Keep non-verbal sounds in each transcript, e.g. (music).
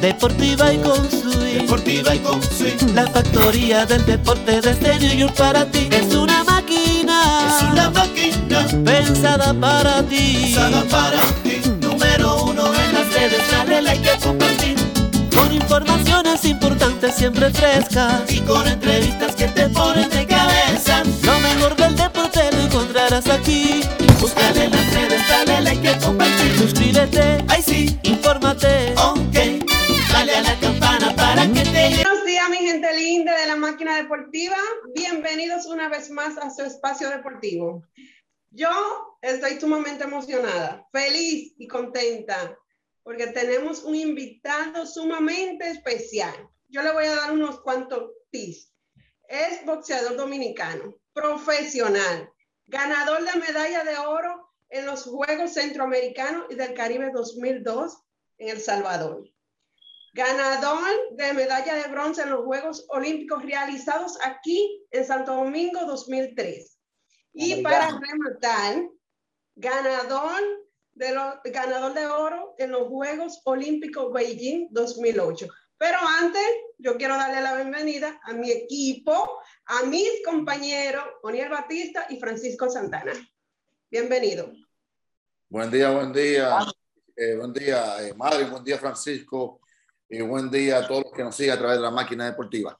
Deportiva y con swing. Deportiva y con swing. La factoría del deporte desde New York para ti. Es una máquina. Es una máquina. Pensada para ti. Pensada para ti. Número uno en las redes. Dale like y compartir. Con informaciones importantes siempre frescas. Y con entrevistas que te ponen de cabeza. Lo mejor del deporte lo encontrarás aquí. Búscale en las redes. Dale like y compartir. Suscríbete. Ay sí. Infórmate. Ok. Gente linda de la máquina deportiva. Bienvenidos una vez más a su espacio deportivo. Yo estoy sumamente emocionada, feliz y contenta porque tenemos un invitado sumamente especial. Yo le voy a dar unos cuantos tips. Es boxeador dominicano, profesional, ganador de medalla de oro en los Juegos Centroamericanos y del Caribe 2002 en El Salvador ganador de medalla de bronce en los Juegos Olímpicos realizados aquí en Santo Domingo 2003. Y para rematar, ganador de, lo, ganador de oro en los Juegos Olímpicos Beijing 2008. Pero antes, yo quiero darle la bienvenida a mi equipo, a mis compañeros, Oniel Batista y Francisco Santana. Bienvenido. Buen día, buen día. Eh, buen día, eh, madre. Buen día, Francisco y buen día a todos los que nos siguen a través de la máquina deportiva.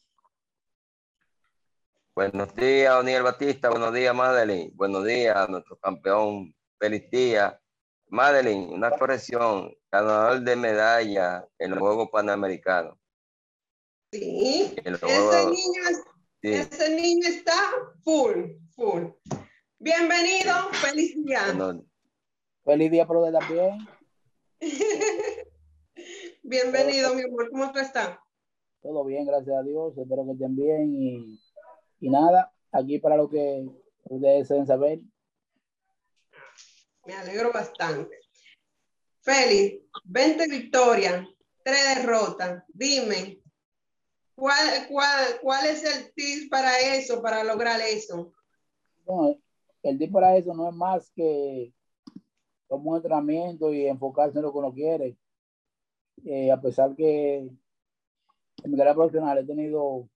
Buenos días, Oniel Batista. Buenos días, Madeline. Buenos días a nuestro campeón. Feliz día. Madeline, una corrección. Ganador de medalla en los Juegos Panamericanos. Sí, ese, niño, sí. ese niño está full, full. Bienvenido, feliz día. Bueno, feliz día por lo también. (laughs) Bienvenido, mi amor. ¿Cómo tú estás? Todo bien, gracias a Dios. Espero que estén bien. Y, y nada, aquí para lo que ustedes deben saber. Me alegro bastante. Félix, 20 victorias, 3 derrotas. Dime, ¿cuál, cuál, ¿cuál es el tip para eso, para lograr eso? El tip para eso no es más que como un entrenamiento y enfocarse en lo que uno quiere eh, a pesar que en mi carrera profesional he tenido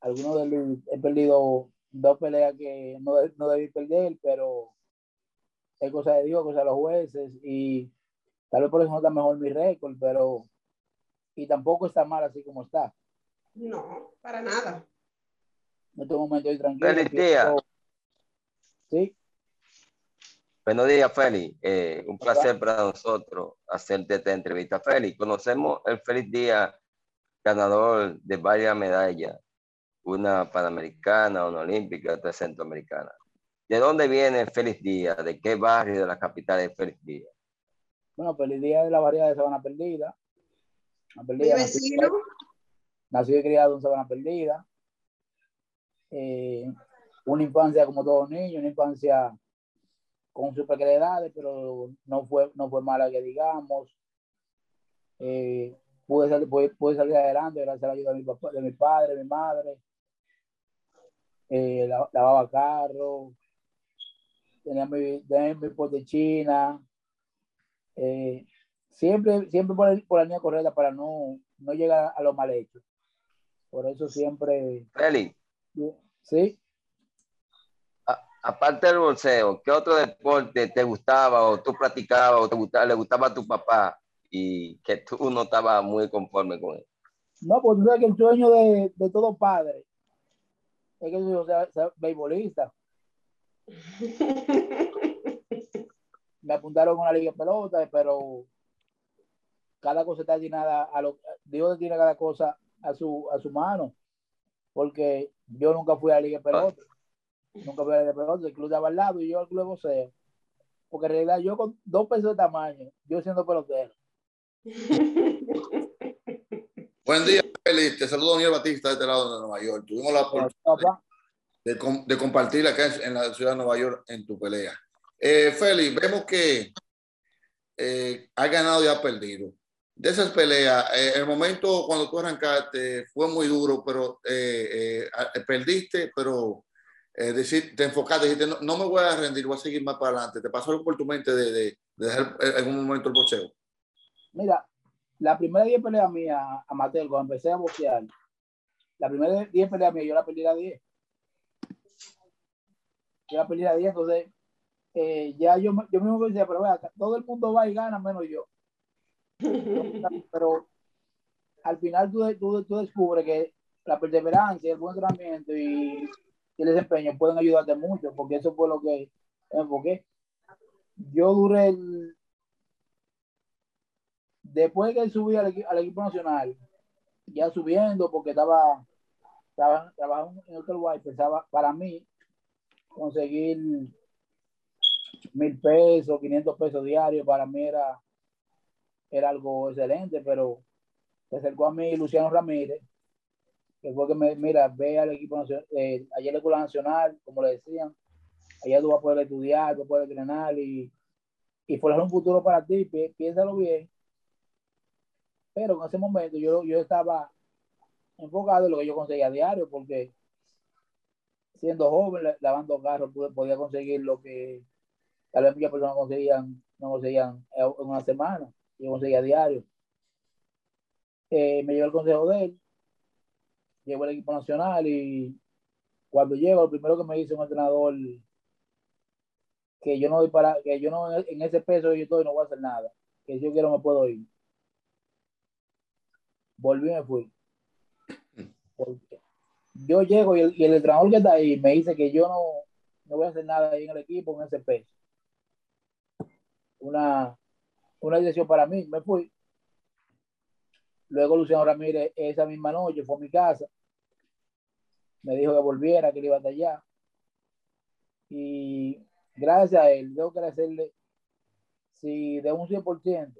algunos de los, he perdido dos peleas que no, no debí perder, pero es cosa de Dios, cosa de los jueces y tal vez por eso no está mejor mi récord, pero y tampoco está mal así como está. No, para nada. En este momento estoy tranquilo. Feliz día. Sí. Buenos días, Félix. Eh, un placer para nosotros hacerte esta entrevista. Félix, conocemos el Feliz Día ganador de varias medallas, una panamericana, una olímpica, otra centroamericana. ¿De dónde viene Feliz Día? ¿De qué barrio de la capital es Feliz Día? Bueno, Feliz Día es la variedad de Sabana Perdida. perdida ¿Mi vecino? Nacido y criado en Sabana Perdida. Eh, una infancia como todos los niños, una infancia con sus precariedades, pero no fue, no fue mala que digamos. Eh, pude, salir, pude, pude, salir adelante gracias a la ayuda de mi, papá, de mi padre, de mi madre. Eh, lavaba carro, tenía mi, tenía mi de China. Eh, siempre, siempre por, el, por, la línea correcta para no, no llegar a lo mal hecho. Por eso siempre. Feli. Sí aparte del boxeo, ¿qué otro deporte te gustaba o tú practicabas o te gustaba, le gustaba a tu papá y que tú (laughs) no estabas muy conforme con él? No, pues tú sabes que el sueño de, de todo padre es que yo sea, sea beisbolista. (laughs) Me apuntaron a una liga de pelota, pero cada cosa está destinada a lo Dios tiene cada cosa a su, a su mano, porque yo nunca fui a la liga de pelota. Nunca a la pelota, el club de al lado y yo al club de boxeo. Porque en realidad yo con dos pesos de tamaño, yo siendo pelotero. (laughs) Buen día, Félix. Te saludo Daniel Batista de este lado de Nueva York. Tuvimos la oportunidad de, de, compartir acá en la ciudad de Nueva York en tu pelea. Eh, Félix, vemos que eh, has ganado y has perdido. De esas peleas, eh, el momento cuando tú arrancaste fue muy duro, pero eh, eh, perdiste, pero eh, decir, te enfocaste, dijiste, no, no, me voy a rendir, voy a seguir más para adelante. ¿Te pasó algo por tu mente de, de, de dejar en un momento el boxeo? Mira, la primera 10 peleas mías, amateur, cuando empecé a boxear, la primera 10 peleas mías, yo la perdí a 10. Yo la perdí a 10, entonces eh, ya yo, yo mismo me decía, pero vea, todo el mundo va y gana menos yo. (laughs) pero al final tú, tú, tú descubres que la perseverancia, el buen entrenamiento y, el desempeño pueden ayudarte mucho, porque eso fue lo que enfoqué. Yo duré el, después que subí al, equipo nacional, ya subiendo, porque estaba, trabajando en el White, pensaba para mí conseguir mil pesos, 500 pesos diarios, para mí era, era algo excelente, pero se acercó a mí Luciano Ramírez, que fue que me, mira, ve al equipo nacional, eh, en la Escuela Nacional, como le decían, allá tú vas a poder estudiar, vas a poder entrenar y, y formar un futuro para ti, piénsalo bien. Pero en ese momento yo, yo estaba enfocado en lo que yo conseguía a diario, porque siendo joven, lavando carros, podía conseguir lo que tal vez muchas personas conseguían, no conseguían en una semana, yo conseguía diario. Eh, me llevó el consejo de él, llevo el equipo nacional y cuando llego, lo primero que me dice un entrenador que yo no doy para, que yo no en ese peso yo estoy no voy a hacer nada, que si yo quiero me puedo ir. Volví y me fui. yo llego y el, entrenador que está ahí me dice que yo no, no voy a hacer nada ahí en el equipo en ese peso. Una, una decisión para mí, me fui. Luego Luciano Ramírez esa misma noche fue a mi casa, me dijo que volviera, que le iba a allá. Y gracias a él, tengo que agradecerle, si de un 100%, tengo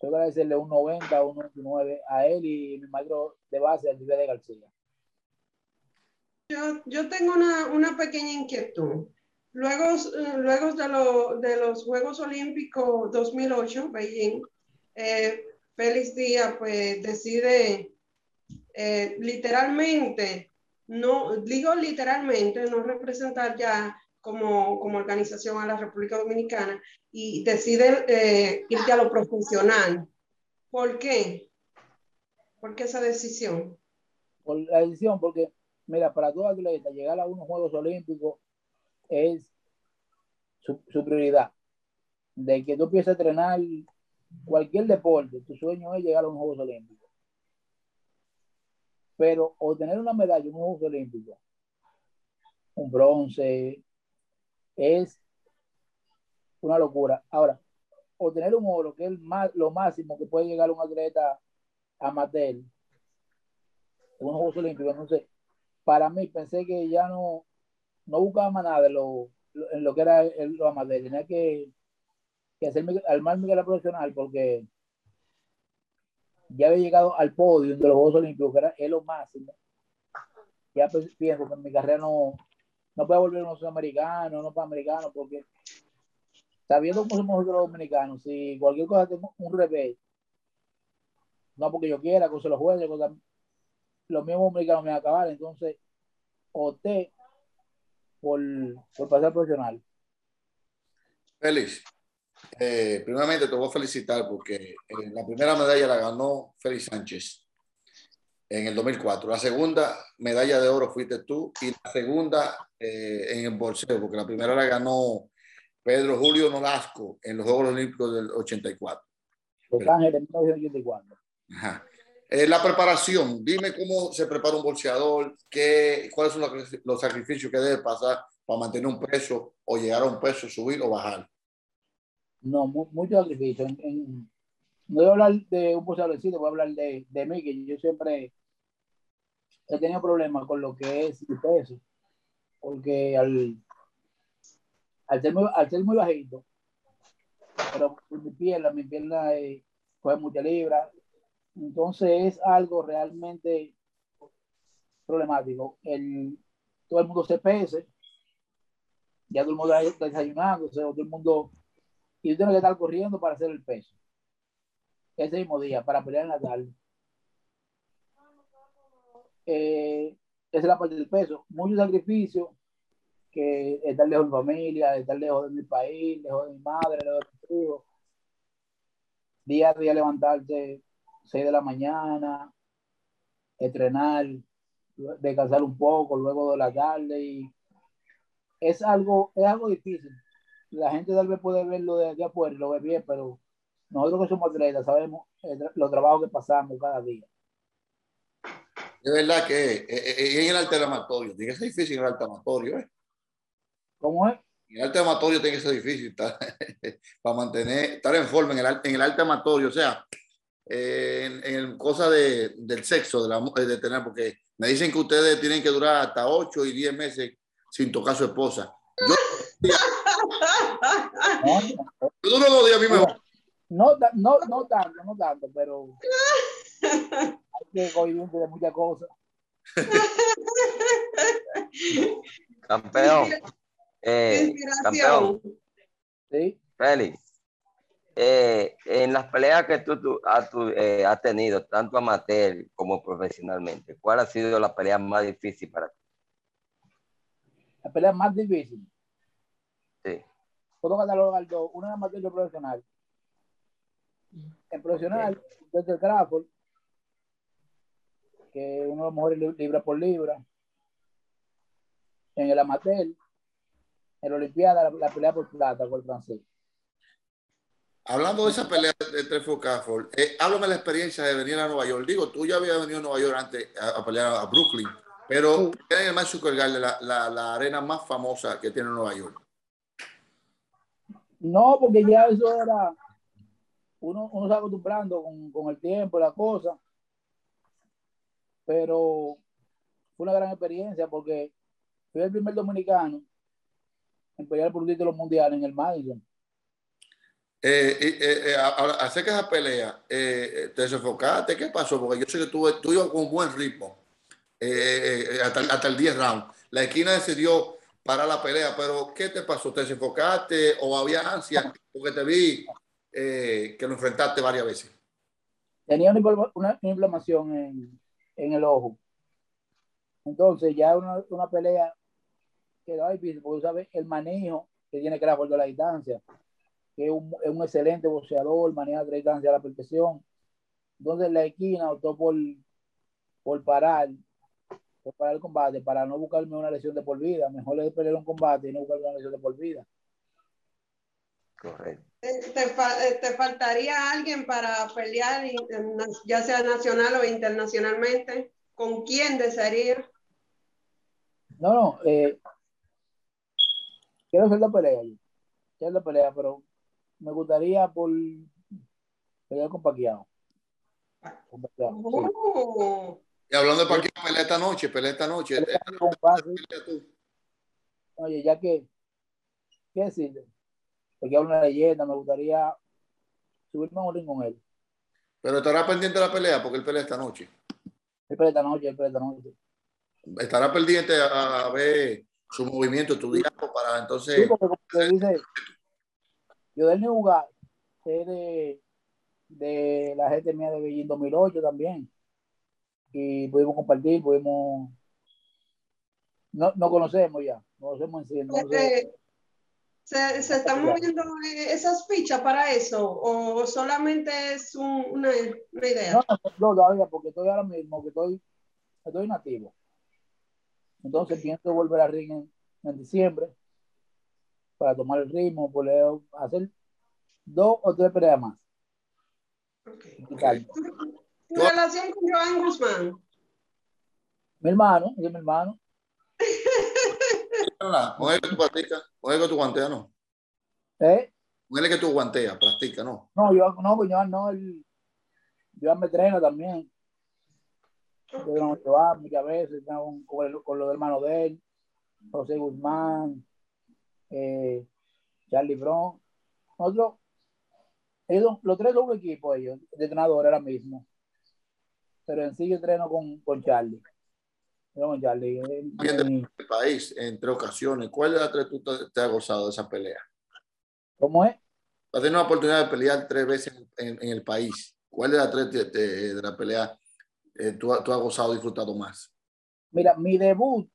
que agradecerle un 90, un 99 a él y mi maestro de base, el de García. Yo, yo tengo una, una, pequeña inquietud. Luego, luego de, de, los Juegos Olímpicos 2008, Beijing, eh, Félix Díaz pues decide eh, literalmente, no, digo literalmente, no representar ya como, como organización a la República Dominicana y decide eh, irte a lo profesional. ¿Por qué? ¿Por qué esa decisión? Por la decisión, porque, mira, para todo atleta, llegar a unos Juegos Olímpicos es su, su prioridad. De que tú empieces a entrenar cualquier deporte, tu sueño es llegar a un Juegos Olímpicos. Pero obtener una medalla en un Juegos Olímpicos, un bronce, es una locura. Ahora, obtener un oro, que es lo máximo que puede llegar un atleta amateur en unos Juegos Olímpicos, no sé, para mí pensé que ya no, no buscaba más nada en lo, que era el, lo amateur, tenía que que hacerme, más mi carrera profesional porque ya había llegado al podio de los Juegos Olímpicos, era es lo máximo. Ya pues, pienso que en mi carrera no, no puedo volver a un sudamericano, no para americano, porque sabiendo cómo somos los dominicanos, si cualquier cosa tengo un revés, no porque yo quiera, que se los juegue, los mismos americanos me van a acabar, entonces opté por, por pasar profesional. Feliz. Eh, primeramente te voy a felicitar porque eh, la primera medalla la ganó Félix Sánchez en el 2004. La segunda medalla de oro fuiste tú y la segunda eh, en el bolseo, porque la primera la ganó Pedro Julio Nolasco en los Juegos Olímpicos del 84. Los Ángeles 1984. Ajá. la preparación, dime cómo se prepara un bolseador, qué, cuáles son los, los sacrificios que debe pasar para mantener un peso o llegar a un peso, subir o bajar. No, mucho sacrificio. no voy a hablar de un posible voy a hablar de, de mí, que yo siempre he tenido problemas con lo que es el peso, porque al, al, ser, muy, al ser muy bajito, pero mi pierna, mi pierna eh, coge mucha libra, entonces es algo realmente problemático. El, todo el mundo se pese, ya todo el mundo está desayunando, o sea, todo el mundo y tú tienes que estar corriendo para hacer el peso. Ese mismo día, para pelear en la tarde. Eh, esa es la parte del peso. Mucho sacrificio, que estar lejos de mi familia, estar lejos de mi país, lejos de mi madre, lejos de mi hijo. Día a día levantarse 6 de la mañana, entrenar, descansar un poco, luego de la tarde y es algo, es algo difícil. La gente tal vez puede verlo de, de afuera y lo ve bien, pero nosotros que somos atletas sabemos los trabajos que pasamos cada día. Es verdad que eh, eh, eh, en el alternatorio, tiene que ser difícil en el alternatorio, ¿eh? ¿Cómo es? En el alternatorio tiene que ser difícil estar, (laughs) para mantener, estar en forma en el, en el alternatorio, o sea, en, en cosas de, del sexo, de, la, de tener, porque me dicen que ustedes tienen que durar hasta 8 y 10 meses sin tocar a su esposa. Yo, yo duro dos días a mí me no, no, no tanto, no tanto, pero hay que cohibir de muchas cosas. campeón. Eh, campeón. Sí. Félix. Eh, en las peleas que tú, tú, has, tú eh, has, tenido, tanto amateur como profesionalmente, ¿cuál ha sido la pelea más difícil para ti? La pelea más difícil. Puedo catalogar dos, una amateur y profesional. En profesional, desde el Crawford, que uno de los mejores libra por libra. En el amateur, en la Olimpiada, la, la pelea por plata con el francés. Hablando de esa pelea de Trefo Crawford, eh, háblame de la experiencia de venir a Nueva York. Digo, tú ya habías venido a Nueva York antes a, a pelear a Brooklyn, pero sí. es el Madison Garden, la, la, la arena más famosa que tiene Nueva York. No, porque ya eso era, uno, uno se acostumbrando con, con, el tiempo, la cosa, pero fue una gran experiencia porque fui el primer dominicano en pelear por un título mundial en el Madison. Eh, eh, eh, esa pelea, eh, ¿te desenfocaste? ¿Qué pasó? Porque yo sé que tú, tú con un buen ritmo hasta, hasta, el 10 round. La esquina decidió parar la pelea, pero ¿qué te pasó? ¿Te desenfocaste o había ansia? Porque te vi que lo enfrentaste varias veces. Tenía una, inflamación en, el ojo. Entonces ya una, una pelea quedaba difícil, porque sabes el manejo que tiene que dar de la distancia que es un, es un excelente boxeador, maneja tres distancia a la perfección. Entonces la esquina optó por, por parar, por parar el combate, para no buscarme una lesión de por vida. Mejor es pelear un combate y no buscarme una lesión de por vida. Correcto. ¿Te, te faltaría alguien para pelear, ya sea nacional o internacionalmente? ¿Con quién desearía? No, no. Eh, quiero hacer la pelea. Quiero la pelea, pero me gustaría por pelear con Paquiao. Con Paquiao sí. Y hablando de Paquiao, pelea esta noche, pelea esta noche. Pelea Oye, ya que, ¿qué decirle? Porque habla una leyenda, me gustaría subirme a un ring con él. Pero estará pendiente de la pelea porque él pelea esta noche. Él pelea esta noche, él pelea esta noche. Estará pendiente a, a ver su movimiento, estudiarlo para entonces. Sí, porque como te dice, yo del New Lugar es de, de la gente mía de Beijing 2008 también. Y pudimos compartir, pudimos. No, no conocemos ya, no conocemos en sí. No eh, ¿Se, ¿Se están moviendo esas fichas para eso o solamente es un, una, una, idea? No, no, todavía, porque estoy ahora mismo, que estoy, estoy nativo. Entonces pienso volver a ring en, en diciembre para tomar el ritmo, hacer dos o tres peleas más. Okay. ¿Tu relación con Joan Guzmán? Mi hermano, es mi hermano. Mujer que tú practicas, mujer que tú guanteas, ¿no? ¿Eh? Mujer que tú guanteas, practica, ¿no? No, yo no, pues Joan no, él, Joan me entrena también. Yo no Joan muchas veces, con, con, con los hermanos de él, José Guzmán, eh, Charlie Brown. Nosotros, ellos, los tres son un equipo, ellos, de entrenador ahora mismo. Pero en sí yo entreno con, con Charlie. Con Charlie. Él, del país, entre ocasiones. ¿Cuál de las tres tú te, te has gozado de esa pelea? ¿Cómo es? Has tenido la oportunidad de pelear tres veces en, en, en el país. ¿Cuál de las tres de, de, de la pelea eh, tú, tú, has gozado, disfrutado más? Mira, mi debut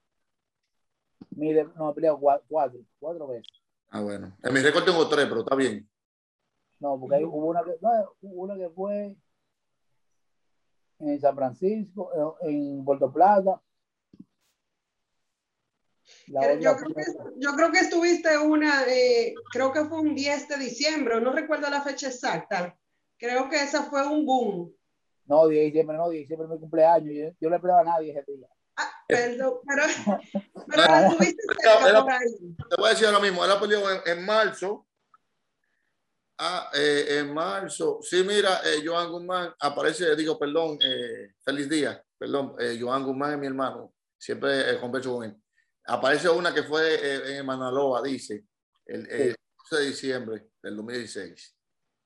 mi de, no, he peleado cuatro, cuatro, veces. Ah, bueno. En mi récord tengo tres, pero está bien. No, porque hay, hubo una que, no, hubo una que fue en San Francisco, en Puerto Plata. Yo creo, que, yo creo, que, estuviste una, eh, creo que fue un 10 de diciembre, no recuerdo la fecha exacta. Creo que esa fue un boom. No, 10 de diciembre, no, 10 de diciembre es mi cumpleaños. Yo, yo no le a nadie ese día. Ah, perdón, pero, (laughs) pero estuviste cerca por ahí. Te voy a decir lo mismo, él ha perdido en, en marzo Ah, eh, en marzo. Sí, mira, eh, Joan Guzmán aparece, digo, perdón, eh, feliz día, perdón, eh, Joan Guzmán es mi hermano, siempre eh, converso con él. Aparece una que fue eh, en Manaloa, dice, el, el 12 de diciembre del 2016.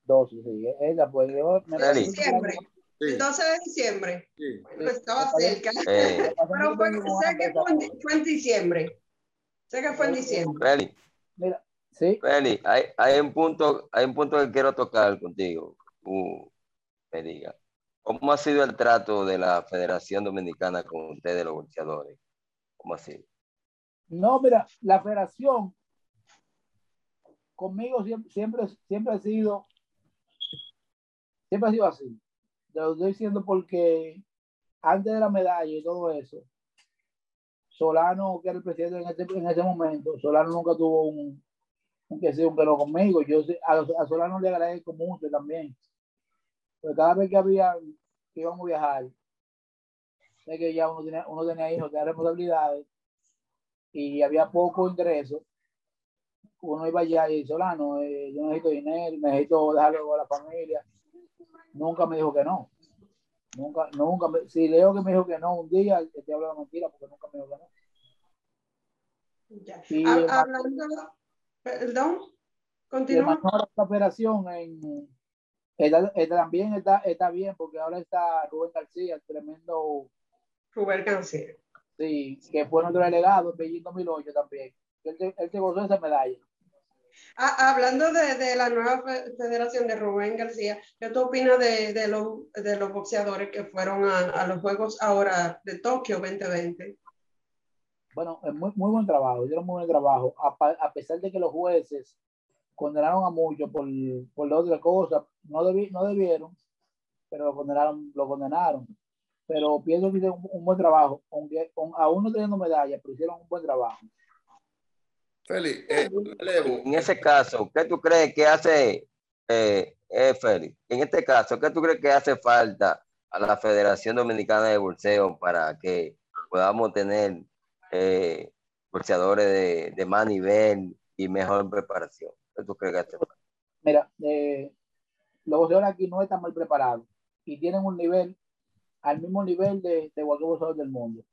12, sí, ella pues yo me de diciembre. Sí. El 12 de diciembre. Sí. Bueno, estaba cerca. Eh. Pero fue, sé que fue en, fue en, diciembre. Sé que fue en diciembre. Mira, Sí. Feli, hay, hay, un punto, hay un punto que quiero tocar contigo. Uh, me diga. ¿Cómo ha sido el trato de la Federación Dominicana con ustedes, los boxeadores? ¿Cómo ha sido? No, mira, la federación conmigo siempre, siempre, siempre ha sido, siempre ha sido así. Te lo estoy diciendo porque antes de la medalla y todo eso, Solano, que era el presidente en ese, en ese momento, Solano nunca tuvo un, aunque sea un pelo conmigo. Yo a, a Solano le agradezco mucho también. Pero cada vez que había que íbamos a viajar, sé que ya uno tenía, uno tenía hijos, tenía responsabilidades y había poco ingreso. Uno iba allá y Solano, eh, yo necesito dinero, necesito dejarlo a la familia. Nunca me dijo que no. Nunca, nunca, me, si leo que me dijo que no un día, te hablo de mentira porque nunca me dijo que no. Ya. Y, hablando, Perdón, continúa. La operación en, está, también está, está bien porque ahora está Rubén García, tremendo. Rubén García. Sí, que fue nuestro delegado en Beijing 2008 también. Él, él se gozó esa medalla. Ah, hablando de, de, la nueva federación de Rubén García, ¿qué tú opinas de, de, los, de los boxeadores que fueron a, a, los Juegos ahora de Tokio 2020? Bueno, es muy, muy buen trabajo, hicieron muy buen trabajo, a, a, pesar de que los jueces condenaron a muchos por, por la otra cosa, no, debi, no debieron, pero lo condenaron, lo condenaron. Pero pienso que hicieron un, un buen trabajo, aunque aún no teniendo medalla, pero hicieron un buen trabajo. Félix, eh, en ese caso, ¿qué tú crees que hace, eh, eh, Félix? En este caso, ¿qué tú crees que hace falta a la Federación Dominicana de Bolseo para que podamos tener eh, de, de, más nivel y mejor preparación. ¿Qué tú crees que Mira, eh, los boxeadores aquí no están mal preparados y tienen un nivel al mismo nivel de, de cualquier boxeador del mundo.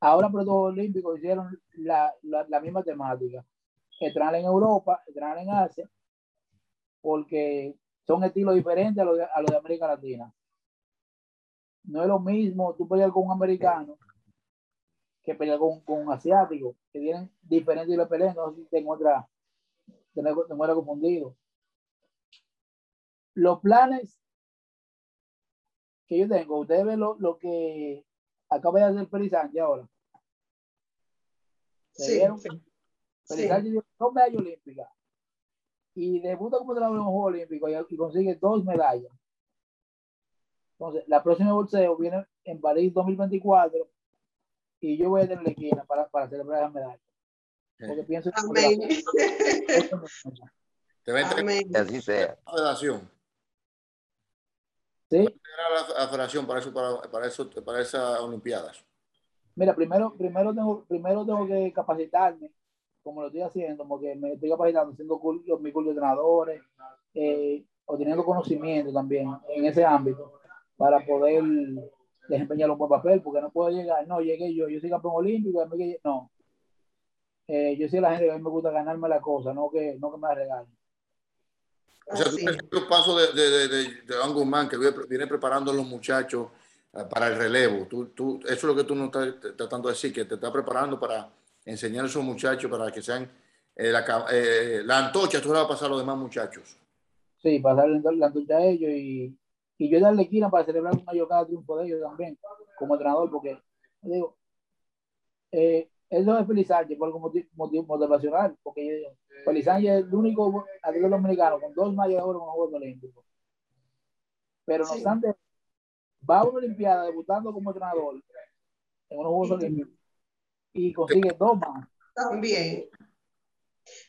Ahora, por los Olímpicos hicieron la, la, la, misma temática. Entrenar en Europa, entrenar en Asia, porque son estilos diferentes a los de, a los de América Latina. No es lo mismo tú pelear con un americano que pelea con, con un asiático, que tienen diferentes de peleas, no sé si te encuentras, te, te encuentras confundido. Los planes que yo tengo, ustedes ven lo, lo que acaba de hacer Sánchez ahora. Sí, sí. Félix Sánchez dio dos medallas olímpicas y debuta como entrenador en un juego olímpico y, y consigue dos medallas. Entonces, la próxima bolseo viene en París 2024 y yo voy a tener la esquina para, para celebrar la medalla. Porque pienso Amén. que te va a entregar así sea. la federación. Sí. La, la federación para eso, para, para eso, para esas olimpiadas. Mira, primero, primero tengo, primero tengo que capacitarme, como lo estoy haciendo, porque me estoy capacitando, haciendo cursos, mis cursos de entrenadores, eh, obteniendo conocimiento también en ese ámbito, para poder desempeñar un buen papel, porque no puedo llegar, no, llegué yo, yo soy campeón olímpico, no. Eh, yo soy la gente que a mí me gusta ganarme la cosa, no que, no que me la regalen. O sea, tú sí. el paso de, de, de, de, de Van Guzmán, que viene preparando a los muchachos eh, para el relevo. Tú, tú, eso es lo que tú no estás tratando de decir, que te está preparando para enseñar a esos muchachos para que sean eh, la, eh, la, antorcha, tú le vas a pasar a los demás muchachos. Sí, pasar la antorcha a ellos y, y yo darle esquina para celebrar un mayor cada triunfo de ellos también, como entrenador, porque digo, eh, eso es Feliz Sánchez por algún motivo, motivacional, porque yo digo, Feliz Sánchez es el único atleta dominicano con dos mayores en los Juegos Olímpicos. Pero no obstante, va a una Olimpiada debutando como entrenador en unos Juegos Olímpicos y consigue dos más. También.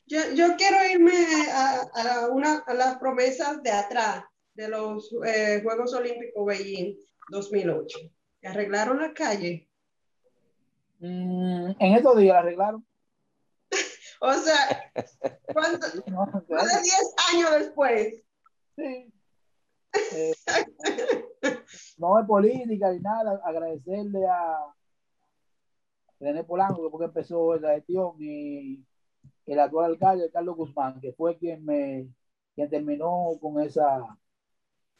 Yo, yo quiero irme a, a, una, a las promesas de atrás de los eh, Juegos Olímpicos Beijing 2008. ¿Arreglaron la calle? Mm, en estos días la arreglaron. (laughs) o sea, ¿cuánto? más de 10 años después. Sí. (laughs) Eh, no es política ni nada, agradecerle a René Polanco, porque empezó esa gestión, y el actual alcalde, Carlos Guzmán, que fue quien me quien terminó con esa.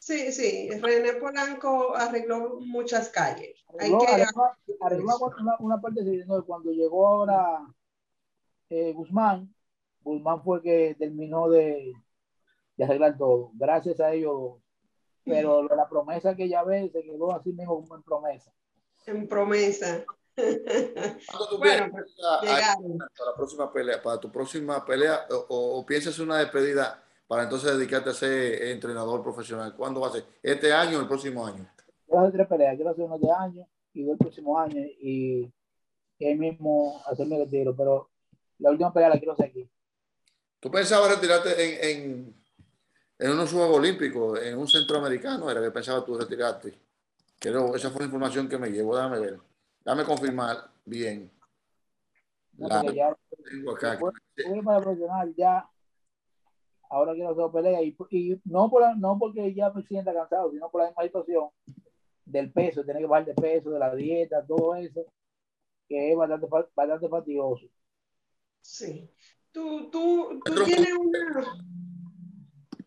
Sí, sí, René Polanco arregló muchas calles. Arregló, que... arregló, una, una, parte de cuando llegó ahora eh, Guzmán, Guzmán fue que terminó de, de arreglar todo, gracias a ellos. Pero la promesa que ya ve se quedó así mismo como en promesa. En promesa. ¿Cuándo tú bueno, pues, a, para la próxima pelea, para tu próxima pelea, o, o, piensas una despedida para entonces dedicarte a ser entrenador profesional? ¿Cuándo va a ser? ¿Este año o el próximo año? Quiero hacer tres peleas, quiero hacer uno de año y dos el próximo año y, y ahí mismo hacerme el retiro, pero la última pelea la quiero hacer aquí. ¿Tú pensabas retirarte en, en, en unos Juegos Olímpicos, en un centroamericano? ¿Era que pensabas tú retirarte? Pero esa fue la información que me llevó, déjame ver. Dame confirmar bien. No, la, ya, tengo acá. para profesional ya. Ahora quiero hacer pelea y, y no, por, no porque ya me sienta cansado, sino por la misma situación del peso, tener que bajar de peso, de la dieta, todo eso, que es bastante, bastante fatigoso. Sí. Tú, tú, tú tienes una.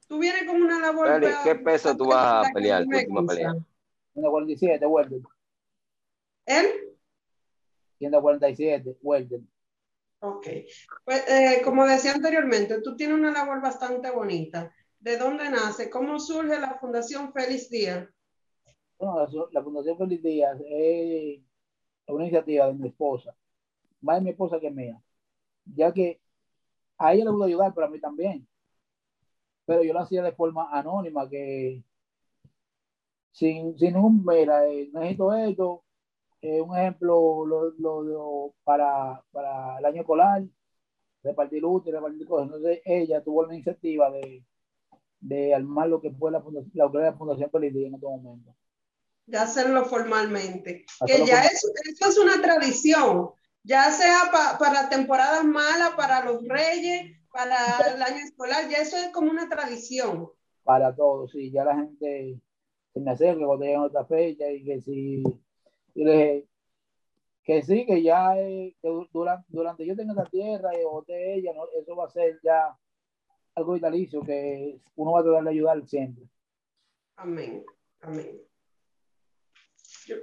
Tú vienes como una labor. Dale, ¿Qué peso tú vas a pelear? Tu última pelea. 147, vuelve. ¿Él? 147, Welder. Ok. Pues, eh, como decía anteriormente, tú tienes una labor bastante bonita. ¿De dónde nace? ¿Cómo surge la Fundación Feliz Díaz? Bueno, la, Fundación Feliz Díaz es una iniciativa de mi esposa, más de mi esposa que mía, ya que a ella le pudo ayudar, pero a mí también. Pero yo lo hacía de forma anónima, que sin, sin un, mira, eh, necesito esto, eh, un ejemplo lo, lo, lo, para, para el año escolar, repartir útiles, repartir cosas. Entonces ella tuvo la iniciativa de, de armar lo que fue la Fundación, la, la Fundación Feliz en este momento. De hacerlo formalmente. Hacerlo que ya es, eso es una tradición, ya sea pa, para temporadas malas, para los reyes, para el año escolar, ya eso es como una tradición. Para todos, sí, ya la gente se me acerca cuando llegan otra fecha y que si y le dije que sí, que ya eh, que durante, durante yo tenga esta tierra y de ella, ¿no? eso va a ser ya algo vitalicio que uno va a tratar de ayudar siempre. Amén, amén. Yo,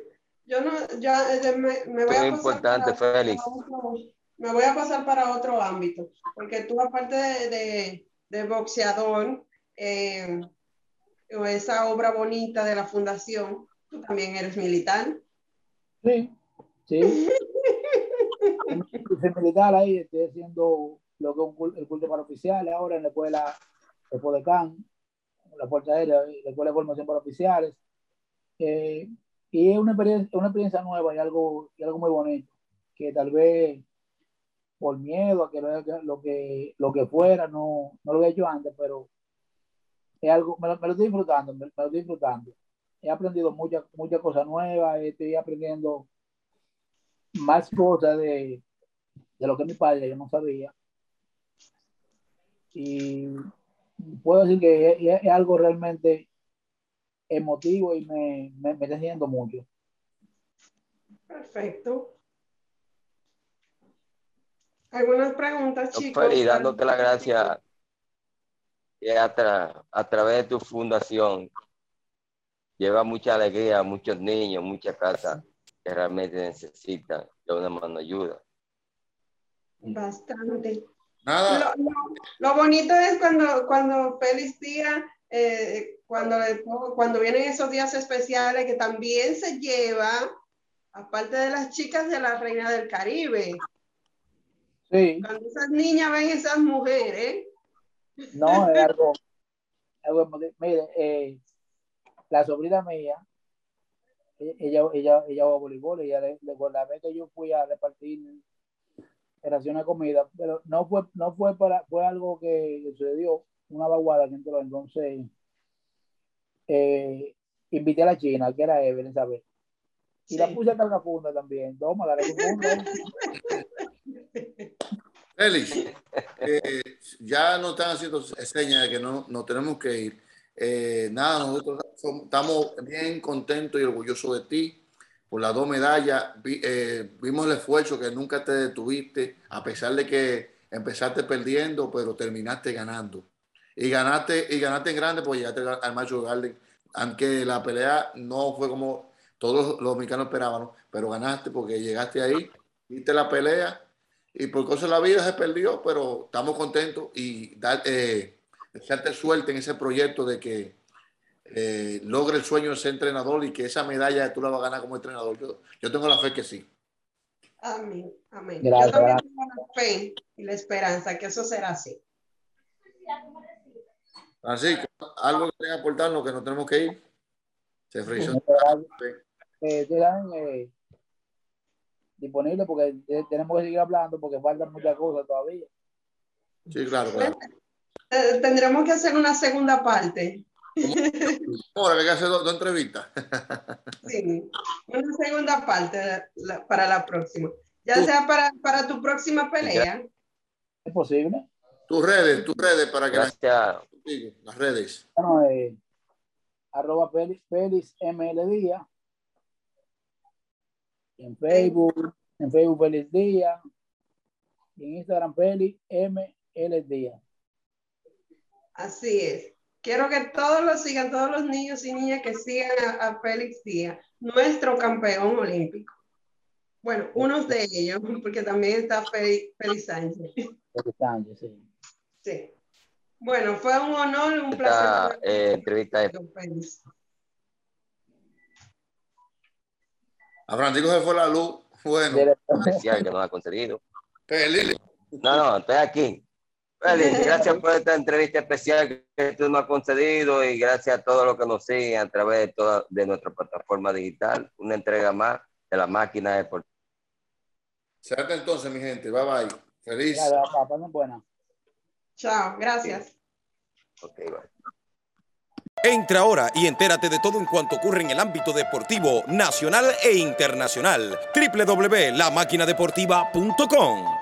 yo no, ya eh, me, me voy a pasar importante, para, Félix. Para otro, me voy a pasar para otro ámbito, porque tú aparte de, de, de boxeador, eh, esa obra bonita de la fundación, tú también eres militar. Sí, sí. (laughs) Soy militar ahí, estoy haciendo lo que es un, el culto para oficiales ahora en la escuela de CAN, la Fuerza Aérea, la Escuela de Formación para Oficiales. Eh, y es una experiencia, una experiencia nueva y algo, y algo muy bonito, que tal vez por miedo a que lo, que, lo que fuera no, no lo he hecho antes, pero es algo, me lo, me lo estoy disfrutando, me, me, lo estoy disfrutando he aprendido muchas muchas cosas nuevas, estoy aprendiendo más cosas de, de lo que mi padre yo no sabía. Y puedo decir que es, es algo realmente emotivo y me, me, me está enseñando mucho. Perfecto. ¿Algunas preguntas, chicos? Y dándote la gracia a, tra a través de tu fundación lleva mucha alegría a muchos niños, muchas casas que realmente necesitan de una mano ayuda. Bastante. Nada. Lo, lo, lo, bonito es cuando, cuando Feliz Día, eh, cuando, cuando vienen esos días especiales que también se lleva, aparte de las chicas de la Reina del Caribe. Sí. Cuando esas niñas ven esas mujeres. No, es (laughs) algo, algo mire, eh, la sobrina mía ella, ella, ella va a voleibol, ella le, la vez que yo fui a repartir ración de comida, pero no fue, no fue para, fue algo que sucedió, una vaguada que entró, entonces eh, invité a la china, que era Evelyn, ¿sabes? Y la puse a carga funda también, toma, la funda. (laughs) Félix, eh, ya nos están haciendo señas de que no, no tenemos que ir. Eh, nada, nosotros estamos bien contentos y orgullosos de ti por las dos medallas. Eh, vimos el esfuerzo que nunca te detuviste, a pesar de que empezaste perdiendo, pero terminaste ganando. Y ganaste, y ganaste en grande, pues llegaste al Macho Garden. Aunque la pelea no fue como todos los mexicanos esperaban, pero ganaste porque llegaste ahí, viste la pelea y por cosas de la vida se perdió, pero estamos contentos y dar, eh, suerte en ese proyecto de que eh, logre el sueño de ser entrenador y que esa medalla tú la vas a ganar como entrenador. Yo, yo tengo la fe que sí. Amén, amén. yo también tengo la fe y la esperanza que eso será así. Así, algo que tenga que aportarnos que no tenemos que ir. Se frizó. Eh, eh, disponible porque tenemos que seguir hablando porque faltan muchas cosas todavía. Sí, claro, claro. Eh, tendremos que hacer una segunda parte. (laughs) Ahora hay que hacer dos, entrevistas. (laughs) sí, una segunda parte para la próxima. Ya sea para, para tu próxima pelea. ¿Es posible? Tus redes, tus redes para que Gracias. las redes. Bueno, eh, arroba Félix, ML Díaz. En Facebook, en Facebook Félix Díaz. Y en Instagram Félix ML Díaz. Así es. Quiero que todos lo sigan, todos los niños y niñas que sigan a, Félix Díaz, nuestro campeón olímpico. Bueno, unos de ellos, porque también está Félix, Sánchez. Félix Sánchez, sí. Sí. Bueno, fue un honor, un placer. Eh, entrevista de... A Francisco se fue la luz. Bueno. que nos ha concedido. No, no, estoy aquí. (laughs) gracias por esta entrevista especial que tú nos has concedido y gracias a todos los que nos siguen a través de, toda, de nuestra plataforma digital. Una entrega más de la máquina de deportiva. Hasta entonces, mi gente. Bye bye. Feliz. buena. Chao, gracias. Ok, bye. Entra ahora y entérate de todo en cuanto ocurre en el ámbito deportivo nacional e internacional. www.lamaquinadeportiva.com